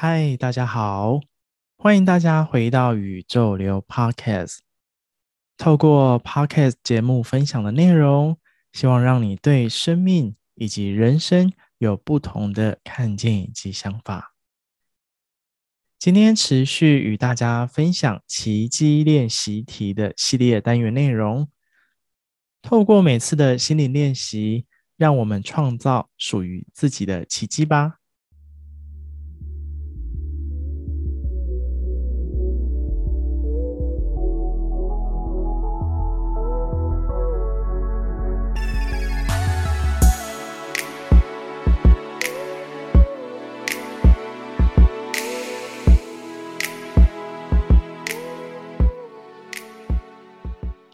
嗨，大家好，欢迎大家回到宇宙流 Podcast。透过 Podcast 节目分享的内容，希望让你对生命以及人生有不同的看见以及想法。今天持续与大家分享奇迹练习题的系列单元内容。透过每次的心理练习，让我们创造属于自己的奇迹吧。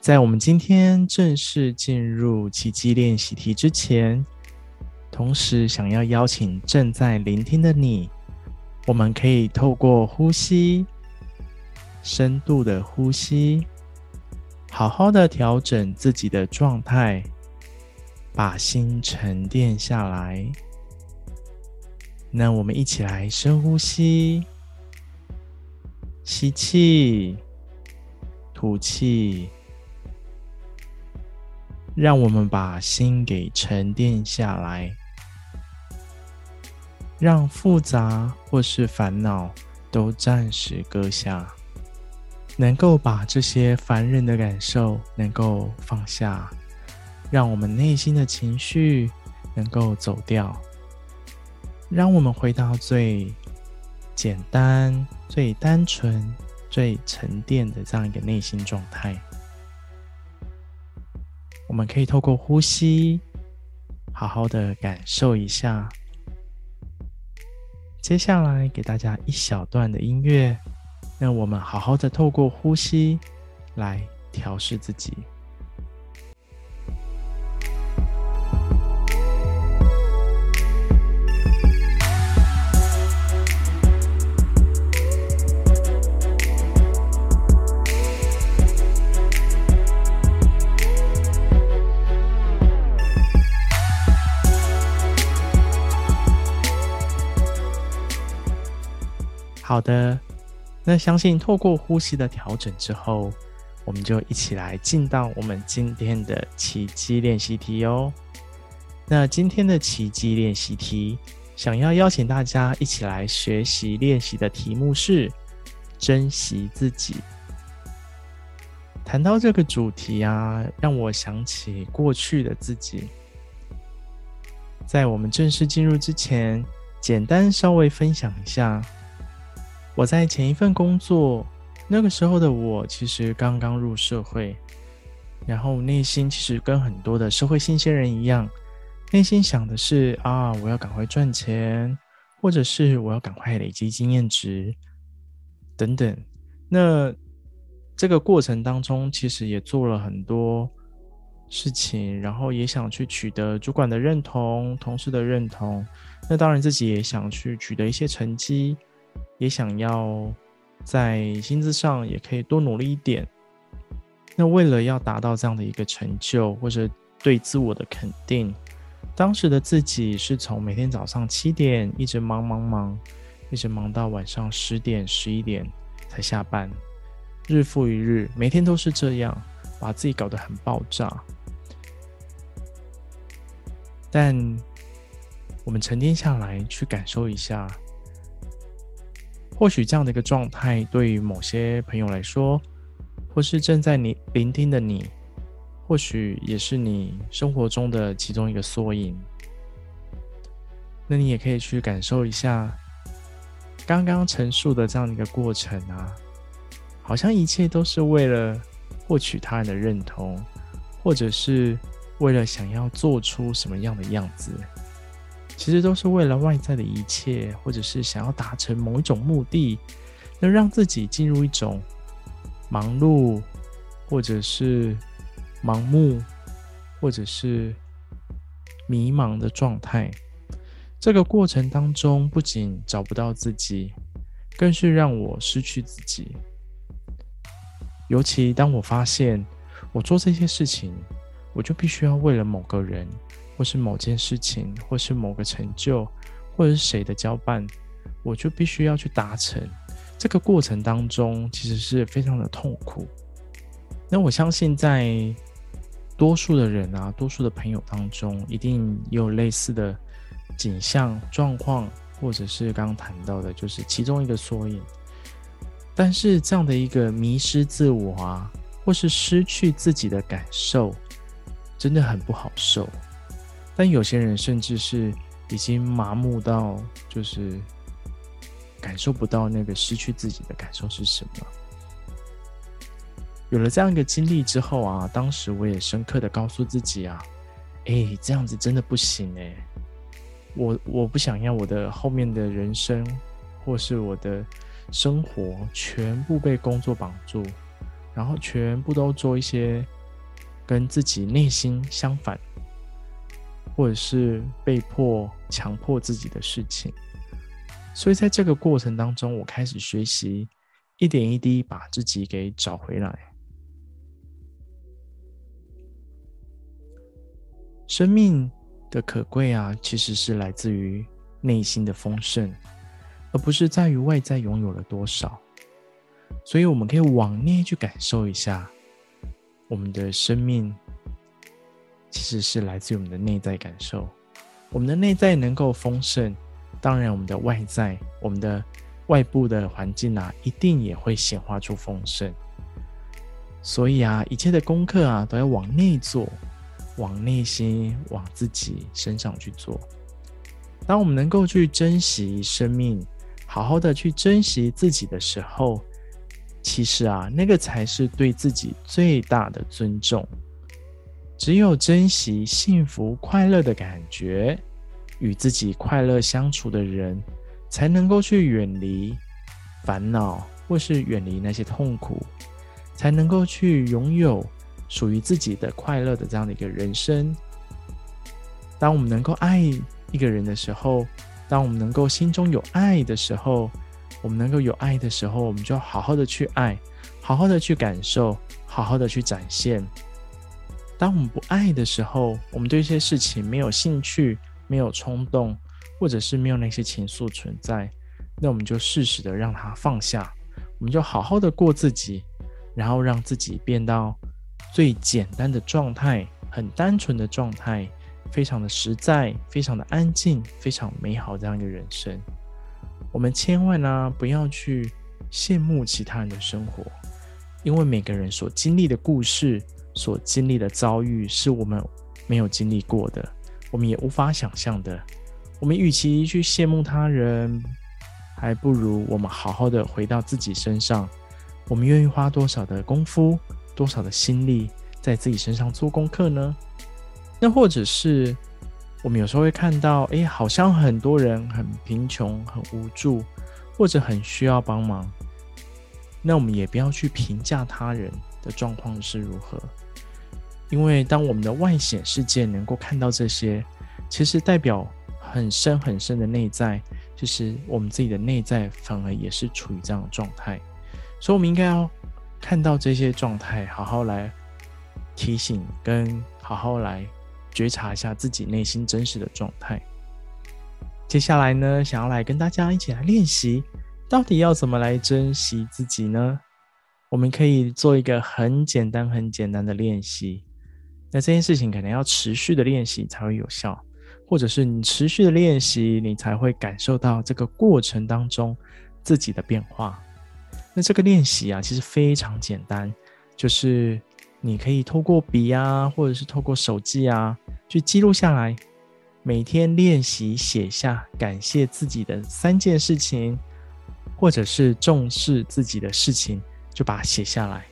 在我们今天正式进入奇迹练习题之前，同时想要邀请正在聆听的你，我们可以透过呼吸，深度的呼吸，好好的调整自己的状态，把心沉淀下来。那我们一起来深呼吸，吸气，吐气。让我们把心给沉淀下来，让复杂或是烦恼都暂时搁下，能够把这些烦人的感受能够放下，让我们内心的情绪能够走掉，让我们回到最简单、最单纯、最沉淀的这样一个内心状态。我们可以透过呼吸，好好的感受一下。接下来给大家一小段的音乐，让我们好好的透过呼吸来调试自己。好的，那相信透过呼吸的调整之后，我们就一起来进到我们今天的奇迹练习题哦。那今天的奇迹练习题，想要邀请大家一起来学习练习的题目是珍惜自己。谈到这个主题啊，让我想起过去的自己。在我们正式进入之前，简单稍微分享一下。我在前一份工作，那个时候的我其实刚刚入社会，然后内心其实跟很多的社会新鲜人一样，内心想的是啊，我要赶快赚钱，或者是我要赶快累积经验值，等等。那这个过程当中，其实也做了很多事情，然后也想去取得主管的认同、同事的认同，那当然自己也想去取得一些成绩。也想要在薪资上也可以多努力一点。那为了要达到这样的一个成就，或者对自我的肯定，当时的自己是从每天早上七点一直忙忙忙，一直忙到晚上十点十一点才下班，日复一日，每天都是这样，把自己搞得很爆炸。但我们沉淀下来，去感受一下。或许这样的一个状态，对于某些朋友来说，或是正在你聆听的你，或许也是你生活中的其中一个缩影。那你也可以去感受一下刚刚陈述的这样的一个过程啊，好像一切都是为了获取他人的认同，或者是为了想要做出什么样的样子。其实都是为了外在的一切，或者是想要达成某一种目的，能让自己进入一种忙碌，或者是盲目，或者是迷茫的状态。这个过程当中，不仅找不到自己，更是让我失去自己。尤其当我发现我做这些事情，我就必须要为了某个人。或是某件事情，或是某个成就，或者是谁的交办，我就必须要去达成。这个过程当中，其实是非常的痛苦。那我相信，在多数的人啊，多数的朋友当中，一定有类似的景象、状况，或者是刚谈到的，就是其中一个缩影。但是这样的一个迷失自我啊，或是失去自己的感受，真的很不好受。但有些人甚至是已经麻木到，就是感受不到那个失去自己的感受是什么。有了这样一个经历之后啊，当时我也深刻的告诉自己啊，哎，这样子真的不行哎，我我不想要我的后面的人生，或是我的生活全部被工作绑住，然后全部都做一些跟自己内心相反，或者是被迫强迫自己的事情。所以在这个过程当中，我开始学习一点一滴把自己给找回来。生命的可贵啊，其实是来自于内心的丰盛，而不是在于外在拥有了多少。所以，我们可以往内去感受一下，我们的生命其实是来自于我们的内在感受。我们的内在能够丰盛，当然，我们的外在、我们的外部的环境啊，一定也会显化出丰盛。所以啊，一切的功课啊，都要往内做。往内心、往自己身上去做。当我们能够去珍惜生命，好好的去珍惜自己的时候，其实啊，那个才是对自己最大的尊重。只有珍惜幸福、快乐的感觉，与自己快乐相处的人，才能够去远离烦恼，或是远离那些痛苦，才能够去拥有。属于自己的快乐的这样的一个人生。当我们能够爱一个人的时候，当我们能够心中有爱的时候，我们能够有爱的时候，我们就好好的去爱，好好的去感受，好好的去展现。当我们不爱的时候，我们对一些事情没有兴趣、没有冲动，或者是没有那些情愫存在，那我们就适时的让它放下，我们就好好的过自己，然后让自己变到。最简单的状态，很单纯的状态，非常的实在，非常的安静，非常美好这样一个人生。我们千万呢、不要去羡慕其他人的生活，因为每个人所经历的故事、所经历的遭遇是我们没有经历过的，我们也无法想象的。我们与其去羡慕他人，还不如我们好好的回到自己身上。我们愿意花多少的功夫？多少的心力在自己身上做功课呢？那或者是我们有时候会看到，哎，好像很多人很贫穷、很无助，或者很需要帮忙。那我们也不要去评价他人的状况是如何，因为当我们的外显世界能够看到这些，其实代表很深很深的内在，就是我们自己的内在反而也是处于这样的状态，所以我们应该要。看到这些状态，好好来提醒跟好好来觉察一下自己内心真实的状态。接下来呢，想要来跟大家一起来练习，到底要怎么来珍惜自己呢？我们可以做一个很简单、很简单的练习。那这件事情可能要持续的练习才会有效，或者是你持续的练习，你才会感受到这个过程当中自己的变化。那这个练习啊，其实非常简单，就是你可以透过笔啊，或者是透过手机啊，去记录下来，每天练习写下感谢自己的三件事情，或者是重视自己的事情，就把它写下来。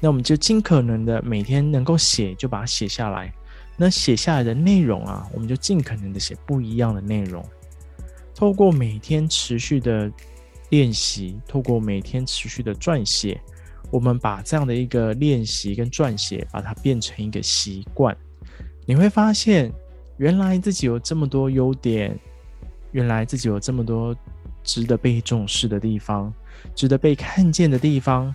那我们就尽可能的每天能够写，就把它写下来。那写下来的内容啊，我们就尽可能的写不一样的内容，透过每天持续的。练习，透过每天持续的撰写，我们把这样的一个练习跟撰写，把它变成一个习惯。你会发现，原来自己有这么多优点，原来自己有这么多值得被重视的地方，值得被看见的地方，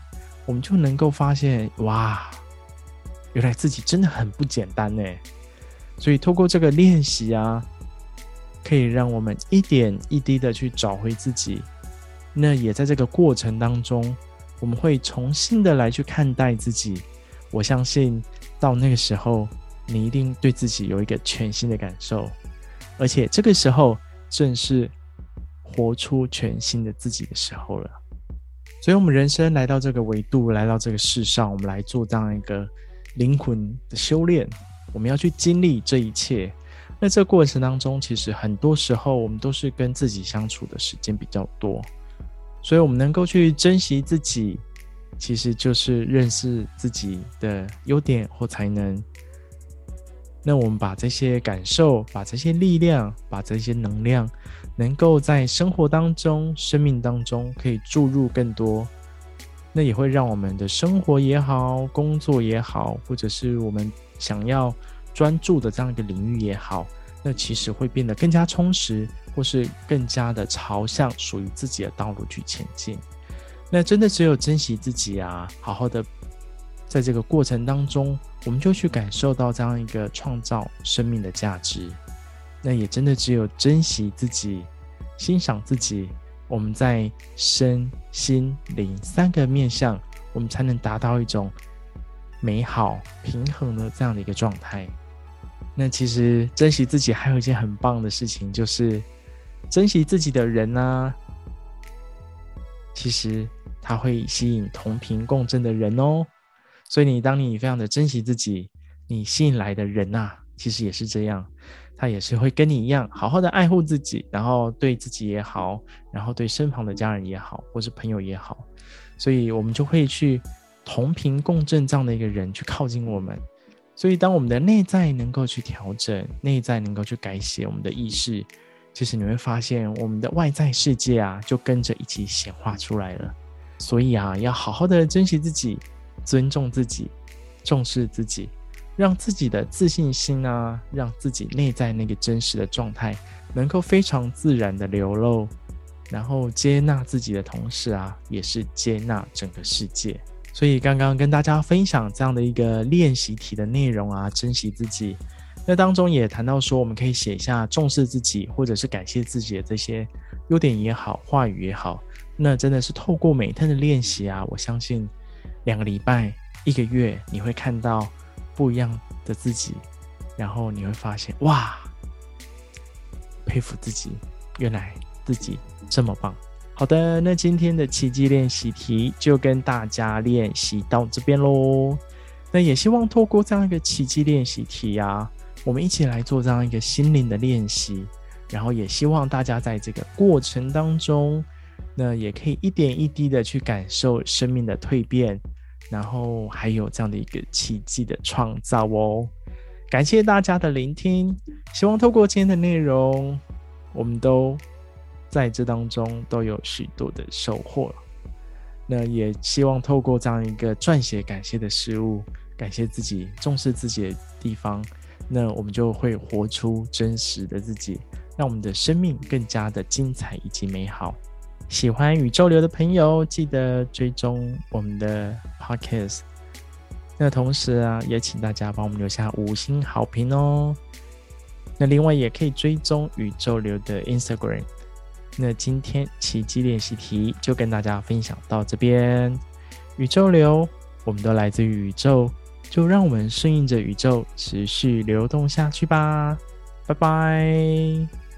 我们就能够发现，哇，原来自己真的很不简单呢。所以，透过这个练习啊，可以让我们一点一滴的去找回自己。那也在这个过程当中，我们会重新的来去看待自己。我相信到那个时候，你一定对自己有一个全新的感受，而且这个时候正是活出全新的自己的时候了。所以，我们人生来到这个维度，来到这个世上，我们来做这样一个灵魂的修炼。我们要去经历这一切。那这过程当中，其实很多时候我们都是跟自己相处的时间比较多，所以我们能够去珍惜自己，其实就是认识自己的优点或才能。那我们把这些感受、把这些力量、把这些能量，能够在生活当中、生命当中可以注入更多，那也会让我们的生活也好、工作也好，或者是我们想要专注的这样一个领域也好，那其实会变得更加充实，或是更加的朝向属于自己的道路去前进。那真的只有珍惜自己啊，好好的。在这个过程当中，我们就去感受到这样一个创造生命的价值。那也真的只有珍惜自己、欣赏自己，我们在身心灵三个面向，我们才能达到一种美好平衡的这样的一个状态。那其实珍惜自己还有一件很棒的事情，就是珍惜自己的人呢，其实他会吸引同频共振的人哦。所以你当你非常的珍惜自己，你吸引来的人呐、啊，其实也是这样，他也是会跟你一样，好好的爱护自己，然后对自己也好，然后对身旁的家人也好，或是朋友也好，所以我们就会去同频共振这样的一个人去靠近我们。所以当我们的内在能够去调整，内在能够去改写我们的意识，其实你会发现我们的外在世界啊，就跟着一起显化出来了。所以啊，要好好的珍惜自己。尊重自己，重视自己，让自己的自信心啊，让自己内在那个真实的状态能够非常自然的流露，然后接纳自己的同时啊，也是接纳整个世界。所以刚刚跟大家分享这样的一个练习题的内容啊，珍惜自己。那当中也谈到说，我们可以写下重视自己，或者是感谢自己的这些优点也好，话语也好。那真的是透过每天的练习啊，我相信。两个礼拜、一个月，你会看到不一样的自己，然后你会发现，哇，佩服自己，原来自己这么棒。好的，那今天的奇迹练习题就跟大家练习到这边喽。那也希望透过这样一个奇迹练习题啊，我们一起来做这样一个心灵的练习，然后也希望大家在这个过程当中。那也可以一点一滴的去感受生命的蜕变，然后还有这样的一个奇迹的创造哦。感谢大家的聆听，希望透过今天的内容，我们都在这当中都有许多的收获。那也希望透过这样一个撰写感谢的事物，感谢自己，重视自己的地方，那我们就会活出真实的自己，让我们的生命更加的精彩以及美好。喜欢宇宙流的朋友，记得追踪我们的 podcast。那同时啊，也请大家帮我们留下五星好评哦。那另外也可以追踪宇宙流的 Instagram。那今天奇迹练习题就跟大家分享到这边。宇宙流，我们都来自宇宙，就让我们顺应着宇宙，持续流动下去吧。拜拜。